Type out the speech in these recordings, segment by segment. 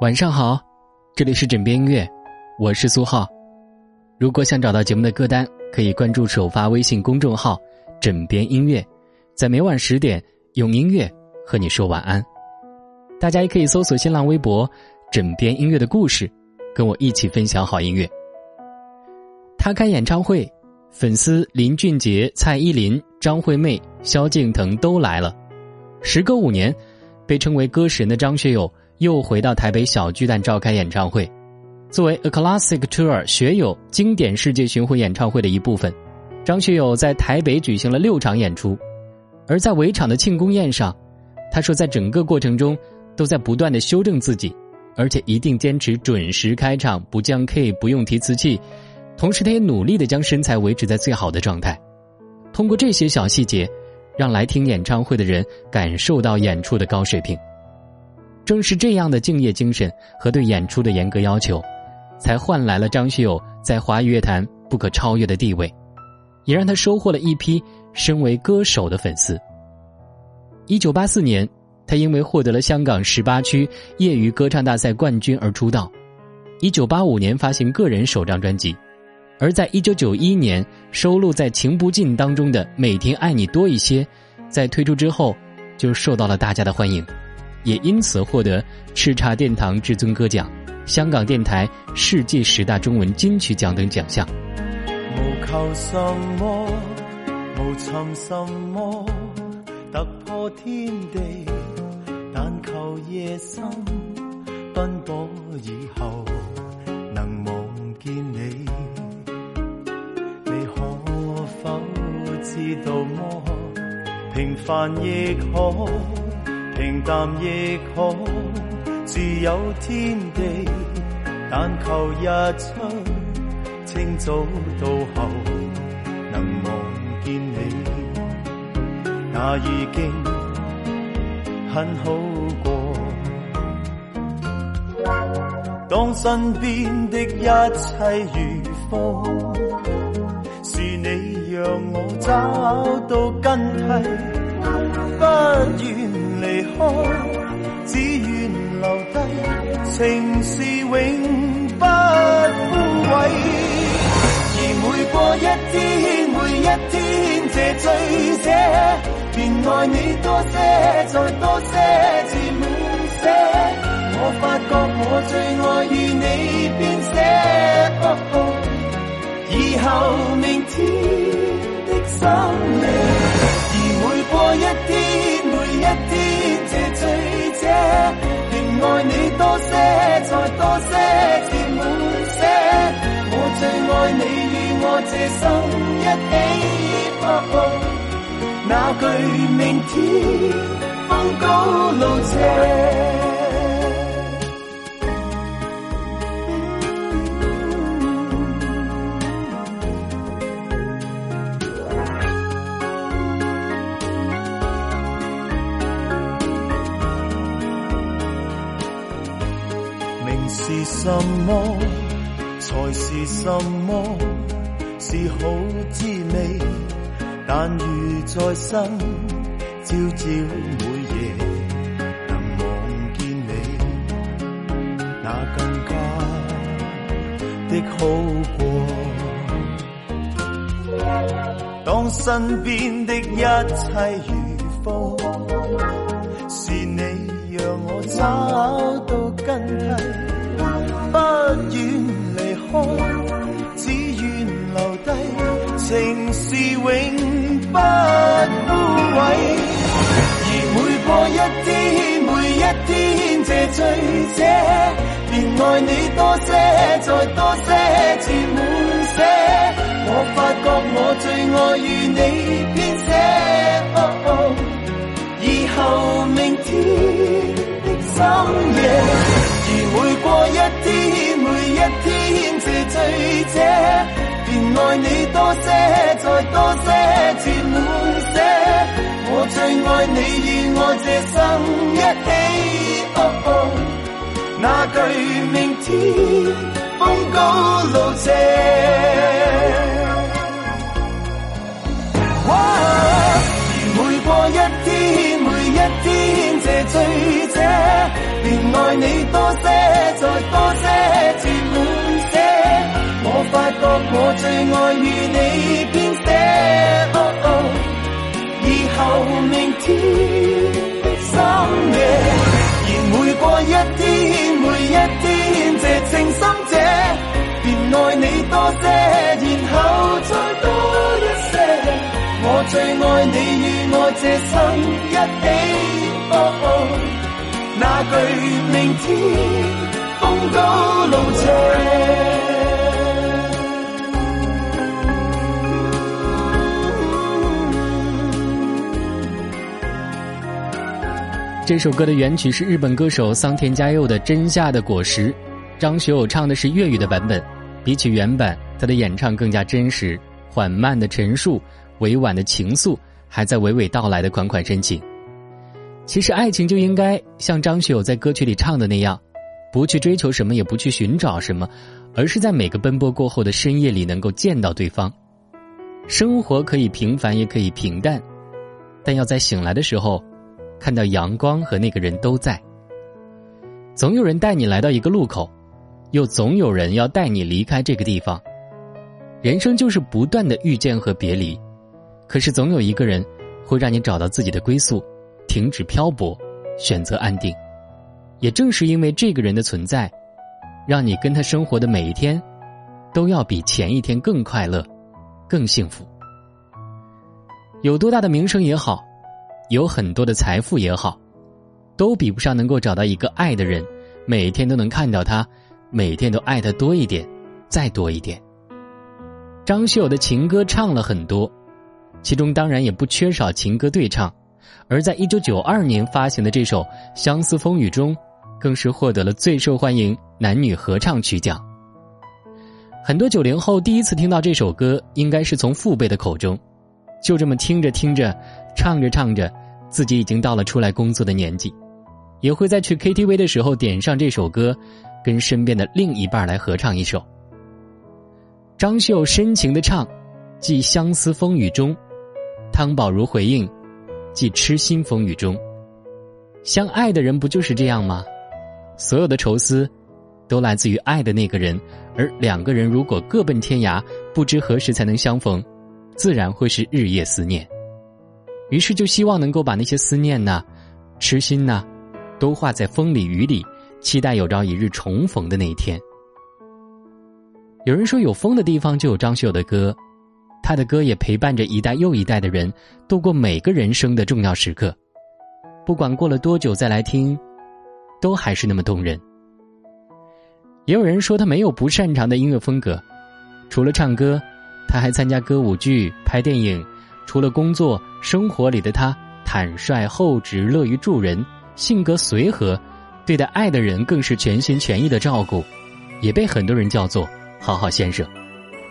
晚上好，这里是枕边音乐，我是苏浩。如果想找到节目的歌单，可以关注首发微信公众号“枕边音乐”，在每晚十点用音乐和你说晚安。大家也可以搜索新浪微博“枕边音乐”的故事，跟我一起分享好音乐。他开演唱会，粉丝林俊杰、蔡依林、张惠妹、萧敬腾都来了。时隔五年，被称为歌神的张学友。又回到台北小巨蛋召开演唱会，作为 A Classic Tour 学友经典世界巡回演唱会的一部分，张学友在台北举行了六场演出，而在围场的庆功宴上，他说在整个过程中都在不断的修正自己，而且一定坚持准时开场，不降 K，不用提词器，同时他也努力的将身材维持在最好的状态，通过这些小细节，让来听演唱会的人感受到演出的高水平。正是这样的敬业精神和对演出的严格要求，才换来了张学友在华语乐坛不可超越的地位，也让他收获了一批身为歌手的粉丝。一九八四年，他因为获得了香港十八区业余歌唱大赛冠军而出道。一九八五年发行个人首张专辑，而在一九九一年收录在《情不尽》当中的《每天爱你多一些》，在推出之后就受到了大家的欢迎。也因此获得叱咤殿堂至尊歌奖、香港电台世界十大中文金曲奖等奖项。无求什么，无寻什么，突破天地，但求夜深奔波以后能望见你。你可否知道么？平凡亦可。平淡亦好，自有天地，但求日出清早到后能望见你，那已经很好过。当身边的一切如风，是你让我找到根蒂，不愿。离开，只愿留低，情是永不枯萎。而每过一天，每一天，这醉者便爱你多些，再多些，至满些。我发觉我最爱与你编写，以后明天的深夜，而每过一天，一天醉醉者，仍。爱你多些，再多些，甜满些。我最爱你与我这生一起，那句明天风高路斜。什么？才是什么？是好滋味。但如再生，朝朝每夜能望见你，那更加的好过。当身边的一切如风，是你让我找到根蒂。不愿离开，只愿留低，情是永不枯萎。而每过一天，每一天，这醉者便爱你多些，再多些，至满些。我发觉我最爱与你编写，以后明天深夜。而每过一天，每一天，这醉者便爱你多些，再多些，至满些。我最爱你与我这生一起，那句明天风高路斜。而每过一天，每一天，醉者。便爱你多些。再多些字滿寫，我發覺我最愛與你編寫。哦哦，以後明天的深夜，然每過一天，每一天，這情深者，便愛你多些，然後再多一些。我最愛你与我這生一起。句明天風高路。这首歌的原曲是日本歌手桑田佳佑的《真夏的果实》，张学友唱的是粤语的版本。比起原版，他的演唱更加真实，缓慢的陈述，委婉的情愫，还在娓娓道来的款款深情。其实爱情就应该像张学友在歌曲里唱的那样，不去追求什么，也不去寻找什么，而是在每个奔波过后的深夜里能够见到对方。生活可以平凡，也可以平淡，但要在醒来的时候，看到阳光和那个人都在。总有人带你来到一个路口，又总有人要带你离开这个地方。人生就是不断的遇见和别离，可是总有一个人会让你找到自己的归宿。停止漂泊，选择安定。也正是因为这个人的存在，让你跟他生活的每一天，都要比前一天更快乐、更幸福。有多大的名声也好，有很多的财富也好，都比不上能够找到一个爱的人，每天都能看到他，每天都爱他多一点，再多一点。张学友的情歌唱了很多，其中当然也不缺少情歌对唱。而在一九九二年发行的这首《相思风雨中》，更是获得了最受欢迎男女合唱曲奖。很多九零后第一次听到这首歌，应该是从父辈的口中，就这么听着听着，唱着唱着，自己已经到了出来工作的年纪，也会在去 KTV 的时候点上这首歌，跟身边的另一半来合唱一首。张秀深情的唱，寄相思风雨中，汤宝如回应。即痴心风雨中，相爱的人不就是这样吗？所有的愁思，都来自于爱的那个人。而两个人如果各奔天涯，不知何时才能相逢，自然会是日夜思念。于是就希望能够把那些思念呐、痴心呐，都化在风里雨里，期待有朝一日重逢的那一天。有人说，有风的地方就有张学友的歌。他的歌也陪伴着一代又一代的人度过每个人生的重要时刻，不管过了多久再来听，都还是那么动人。也有人说他没有不擅长的音乐风格，除了唱歌，他还参加歌舞剧、拍电影。除了工作，生活里的他坦率、厚直、乐于助人，性格随和，对待爱的人更是全心全意的照顾，也被很多人叫做“好好先生”。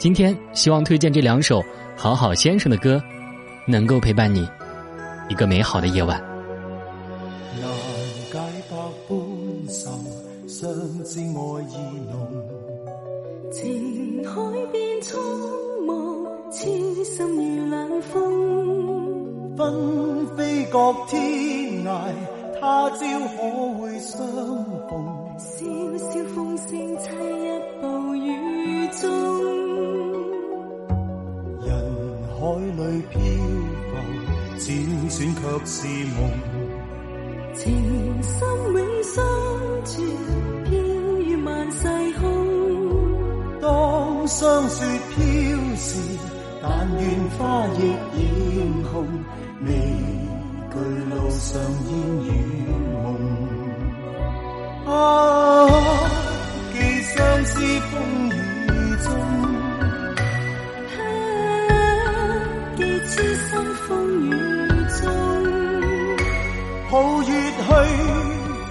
今天希望推荐这两首好好先生的歌，能够陪伴你一个美好的夜晚。难解百般愁，相知爱意浓。情海变苍茫，痴心如冷风。纷飞各天涯，他朝可会相逢？萧萧风声凄浮，辗转却是梦。情深永相存，飘于万世空。当霜雪飘时，但愿花亦艳红。未惧路上烟雨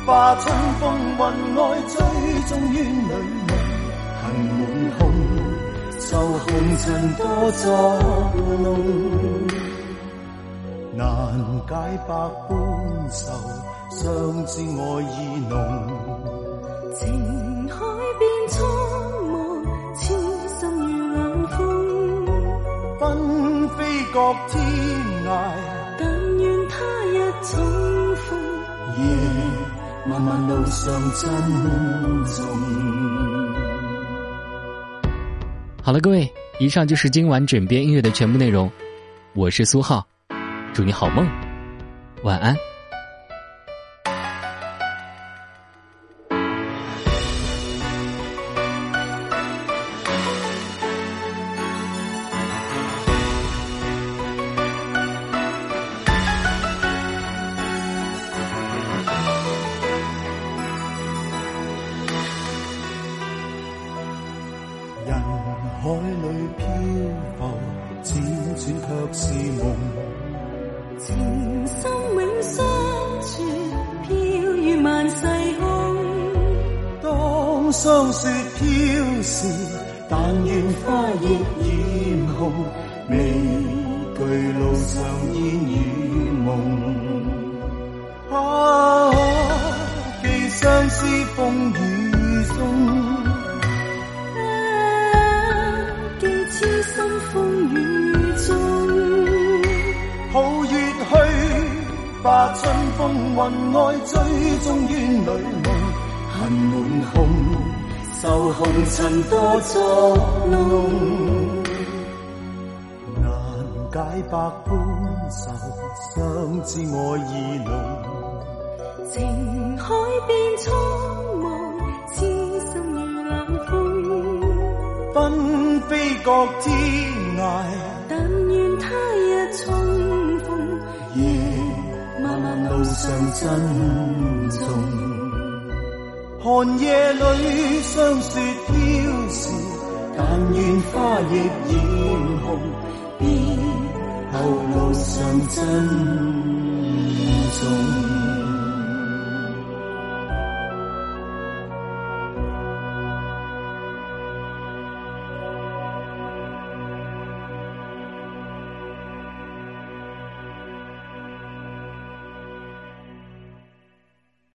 化春风云外，追踪于女梦，恨满空，受红尘多作弄，难解百般愁，相知爱意浓，情海变苍茫，痴心如冷风，纷飞各天涯，但愿他日重。夜漫漫路上珍重。好了，各位，以上就是今晚枕边音乐的全部内容。我是苏浩，祝你好梦，晚安。霜雪飘时，但愿花叶艳红，未惧路上烟雨梦。啊，寄相思风雨中。寄痴心风雨中，好月去，把春风云外追踪怨侣恨满胸，受红尘多作弄，难解百般愁，相知爱意浓。情海变苍茫，痴心如冷风。纷飞各天涯，但愿他日重逢，夜漫漫路上珍重。寒夜里霜雪飘时，但愿花亦艳红，别后路上珍重。